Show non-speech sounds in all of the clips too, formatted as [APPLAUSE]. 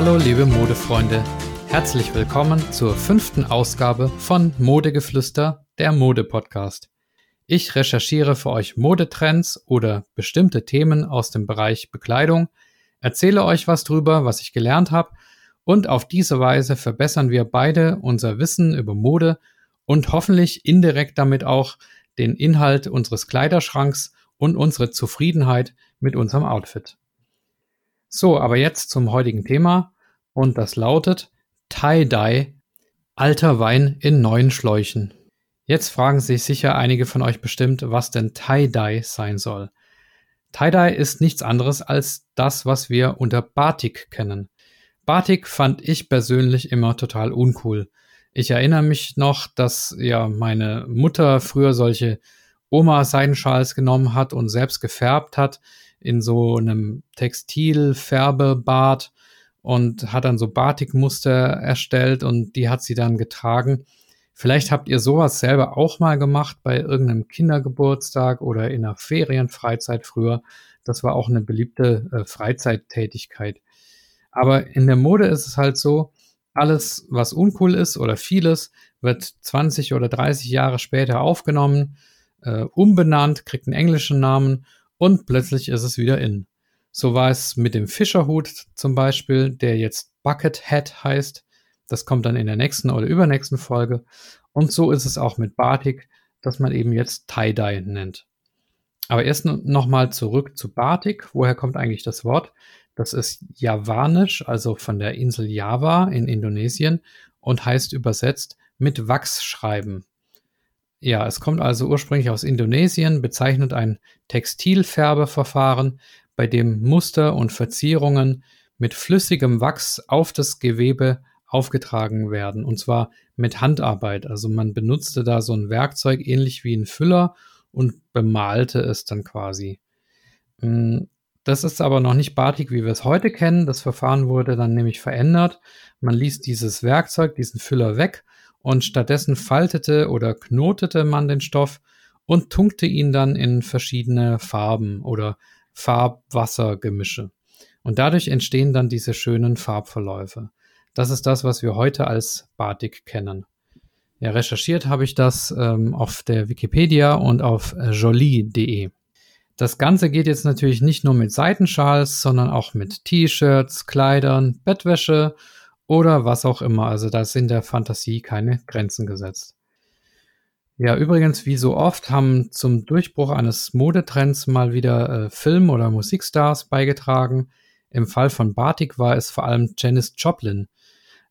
Hallo liebe Modefreunde, herzlich willkommen zur fünften Ausgabe von Modegeflüster, der Mode-Podcast. Ich recherchiere für euch Modetrends oder bestimmte Themen aus dem Bereich Bekleidung, erzähle euch was drüber, was ich gelernt habe und auf diese Weise verbessern wir beide unser Wissen über Mode und hoffentlich indirekt damit auch den Inhalt unseres Kleiderschranks und unsere Zufriedenheit mit unserem Outfit. So, aber jetzt zum heutigen Thema und das lautet Tie-Dye, alter Wein in neuen Schläuchen. Jetzt fragen sich sicher einige von euch bestimmt, was denn Tie-Dye sein soll. Tie-Dye ist nichts anderes als das, was wir unter Batik kennen. Batik fand ich persönlich immer total uncool. Ich erinnere mich noch, dass ja meine Mutter früher solche Oma-Seidenschals genommen hat und selbst gefärbt hat in so einem Textilfärbebad und hat dann so Batikmuster erstellt und die hat sie dann getragen. Vielleicht habt ihr sowas selber auch mal gemacht bei irgendeinem Kindergeburtstag oder in einer Ferienfreizeit früher. Das war auch eine beliebte äh, Freizeittätigkeit. Aber in der Mode ist es halt so, alles, was uncool ist oder vieles, wird 20 oder 30 Jahre später aufgenommen, äh, umbenannt, kriegt einen englischen Namen und plötzlich ist es wieder in. So war es mit dem Fischerhut zum Beispiel, der jetzt Bucket Hat heißt. Das kommt dann in der nächsten oder übernächsten Folge. Und so ist es auch mit Batik, dass man eben jetzt Tie-Dye nennt. Aber erst nochmal zurück zu Batik. Woher kommt eigentlich das Wort? Das ist Javanisch, also von der Insel Java in Indonesien und heißt übersetzt mit Wachs schreiben. Ja, es kommt also ursprünglich aus Indonesien, bezeichnet ein Textilfärbeverfahren, bei dem Muster und Verzierungen mit flüssigem Wachs auf das Gewebe aufgetragen werden. Und zwar mit Handarbeit. Also man benutzte da so ein Werkzeug ähnlich wie ein Füller und bemalte es dann quasi. Mm, das ist aber noch nicht Batik, wie wir es heute kennen. Das Verfahren wurde dann nämlich verändert. Man ließ dieses Werkzeug, diesen Füller weg und stattdessen faltete oder knotete man den Stoff und tunkte ihn dann in verschiedene Farben oder Farbwassergemische. Und dadurch entstehen dann diese schönen Farbverläufe. Das ist das, was wir heute als Batik kennen. Ja, recherchiert habe ich das ähm, auf der Wikipedia und auf jolie.de. Das Ganze geht jetzt natürlich nicht nur mit Seitenschals, sondern auch mit T-Shirts, Kleidern, Bettwäsche oder was auch immer. Also da sind der Fantasie keine Grenzen gesetzt. Ja, übrigens, wie so oft haben zum Durchbruch eines Modetrends mal wieder äh, Film- oder Musikstars beigetragen. Im Fall von Batik war es vor allem Janis Joplin,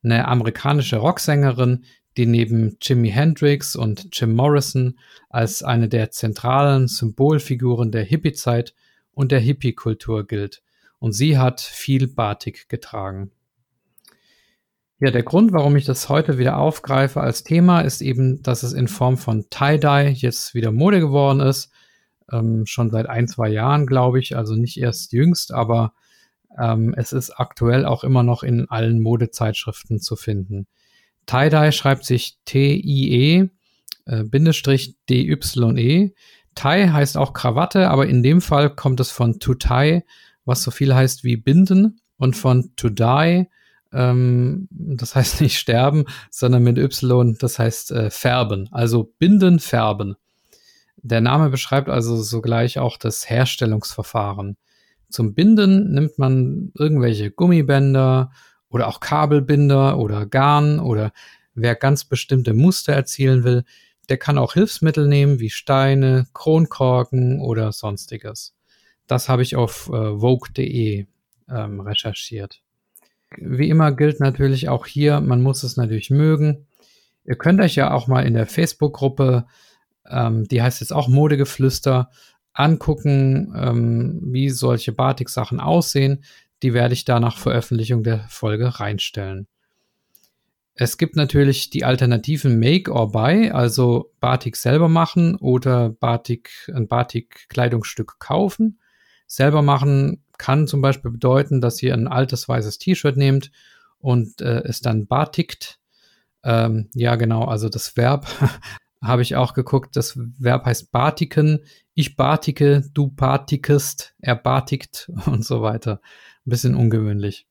eine amerikanische Rocksängerin, die neben Jimi Hendrix und Jim Morrison als eine der zentralen Symbolfiguren der Hippie-Zeit und der Hippie-Kultur gilt. Und sie hat viel Batik getragen. Ja, der Grund, warum ich das heute wieder aufgreife als Thema, ist eben, dass es in Form von Tie-Dye jetzt wieder Mode geworden ist. Ähm, schon seit ein, zwei Jahren, glaube ich. Also nicht erst jüngst, aber ähm, es ist aktuell auch immer noch in allen Modezeitschriften zu finden. Tie-Dye schreibt sich T-I-E äh, Bindestrich D-Y-E. Tie heißt auch Krawatte, aber in dem Fall kommt es von to tie, was so viel heißt wie binden und von to die, ähm, das heißt [LAUGHS] nicht sterben, sondern mit Y, das heißt äh, färben. Also binden, färben. Der Name beschreibt also sogleich auch das Herstellungsverfahren. Zum Binden nimmt man irgendwelche Gummibänder oder auch Kabelbinder oder Garn oder wer ganz bestimmte Muster erzielen will, der kann auch Hilfsmittel nehmen wie Steine, Kronkorken oder sonstiges. Das habe ich auf äh, vogue.de ähm, recherchiert. Wie immer gilt natürlich auch hier, man muss es natürlich mögen. Ihr könnt euch ja auch mal in der Facebook-Gruppe, ähm, die heißt jetzt auch Modegeflüster, angucken, ähm, wie solche Batik-Sachen aussehen. Die werde ich da nach Veröffentlichung der Folge reinstellen. Es gibt natürlich die alternativen Make or Buy, also Batik selber machen oder Batik, ein Batik-Kleidungsstück kaufen. Selber machen kann zum Beispiel bedeuten, dass ihr ein altes weißes T-Shirt nehmt und äh, es dann batikt. Ähm, ja, genau, also das Verb [LAUGHS] habe ich auch geguckt. Das Verb heißt batiken. Ich batike, du batikest, er batikt [LAUGHS] und so weiter. Ein bisschen ungewöhnlich.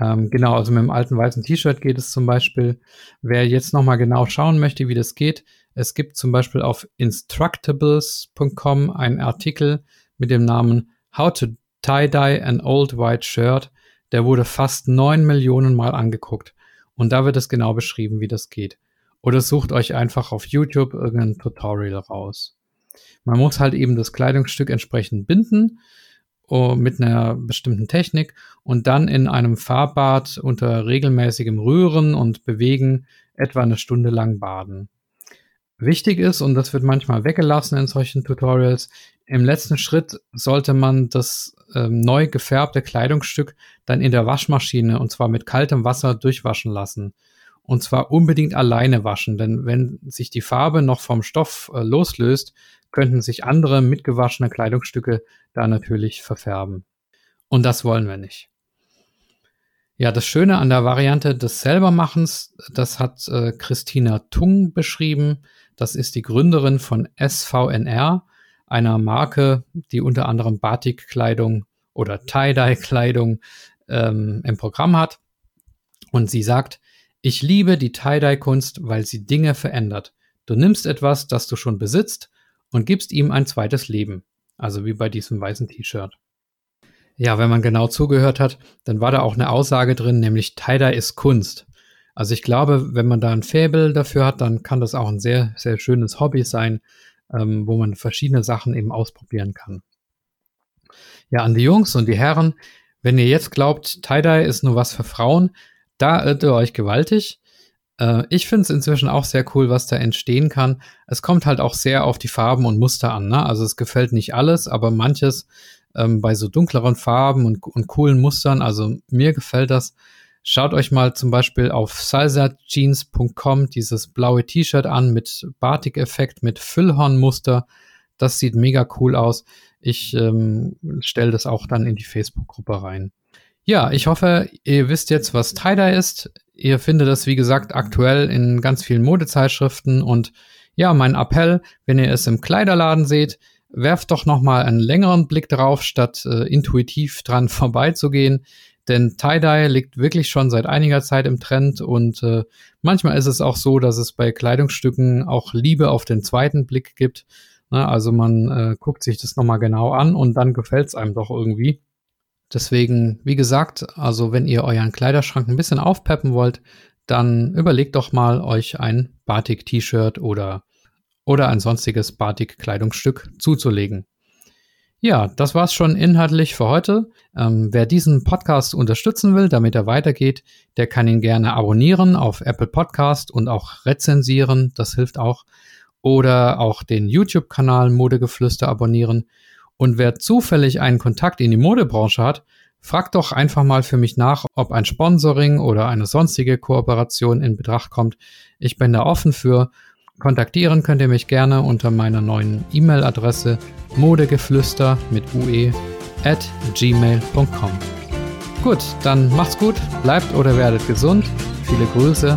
Ähm, genau, also mit dem alten weißen T-Shirt geht es zum Beispiel. Wer jetzt nochmal genau schauen möchte, wie das geht, es gibt zum Beispiel auf instructables.com einen Artikel mit dem Namen How to Tie-Dye an Old White Shirt. Der wurde fast neun Millionen Mal angeguckt. Und da wird es genau beschrieben, wie das geht. Oder sucht euch einfach auf YouTube irgendein Tutorial raus. Man muss halt eben das Kleidungsstück entsprechend binden uh, mit einer bestimmten Technik und dann in einem Farbbad unter regelmäßigem Rühren und Bewegen etwa eine Stunde lang baden. Wichtig ist, und das wird manchmal weggelassen in solchen Tutorials, im letzten Schritt sollte man das ähm, neu gefärbte Kleidungsstück dann in der Waschmaschine und zwar mit kaltem Wasser durchwaschen lassen. Und zwar unbedingt alleine waschen, denn wenn sich die Farbe noch vom Stoff äh, loslöst, könnten sich andere mitgewaschene Kleidungsstücke da natürlich verfärben. Und das wollen wir nicht. Ja, das Schöne an der Variante des Selbermachens, das hat äh, Christina Tung beschrieben. Das ist die Gründerin von SVNR, einer Marke, die unter anderem Batik-Kleidung oder Tie-Dye-Kleidung ähm, im Programm hat. Und sie sagt, ich liebe die Tie-Dye-Kunst, weil sie Dinge verändert. Du nimmst etwas, das du schon besitzt, und gibst ihm ein zweites Leben. Also wie bei diesem weißen T-Shirt. Ja, wenn man genau zugehört hat, dann war da auch eine Aussage drin, nämlich Tie-Dye ist Kunst. Also ich glaube, wenn man da ein Faible dafür hat, dann kann das auch ein sehr, sehr schönes Hobby sein, ähm, wo man verschiedene Sachen eben ausprobieren kann. Ja, an die Jungs und die Herren, wenn ihr jetzt glaubt, Tie-Dye ist nur was für Frauen, da irrt ihr euch gewaltig. Äh, ich finde es inzwischen auch sehr cool, was da entstehen kann. Es kommt halt auch sehr auf die Farben und Muster an. Ne? Also es gefällt nicht alles, aber manches ähm, bei so dunkleren Farben und, und coolen Mustern, also mir gefällt das. Schaut euch mal zum Beispiel auf salsajeans.com dieses blaue T-Shirt an mit Batik-Effekt, mit Füllhornmuster. Das sieht mega cool aus. Ich ähm, stelle das auch dann in die Facebook-Gruppe rein. Ja, ich hoffe, ihr wisst jetzt, was Tie-Dye ist. Ihr findet es, wie gesagt, aktuell in ganz vielen Modezeitschriften. Und ja, mein Appell, wenn ihr es im Kleiderladen seht, werft doch noch mal einen längeren Blick drauf, statt äh, intuitiv dran [LAUGHS] vorbeizugehen. Denn Tie-Dye liegt wirklich schon seit einiger Zeit im Trend und äh, manchmal ist es auch so, dass es bei Kleidungsstücken auch Liebe auf den zweiten Blick gibt. Ne, also man äh, guckt sich das nochmal genau an und dann gefällt es einem doch irgendwie. Deswegen, wie gesagt, also wenn ihr euren Kleiderschrank ein bisschen aufpeppen wollt, dann überlegt doch mal, euch ein Batik-T-Shirt oder, oder ein sonstiges Batik-Kleidungsstück zuzulegen. Ja, das war's schon inhaltlich für heute. Ähm, wer diesen Podcast unterstützen will, damit er weitergeht, der kann ihn gerne abonnieren auf Apple Podcast und auch rezensieren. Das hilft auch. Oder auch den YouTube-Kanal Modegeflüster abonnieren. Und wer zufällig einen Kontakt in die Modebranche hat, fragt doch einfach mal für mich nach, ob ein Sponsoring oder eine sonstige Kooperation in Betracht kommt. Ich bin da offen für. Kontaktieren könnt ihr mich gerne unter meiner neuen E-Mail-Adresse modegeflüster mit ue at gmail.com. Gut, dann macht's gut, bleibt oder werdet gesund. Viele Grüße,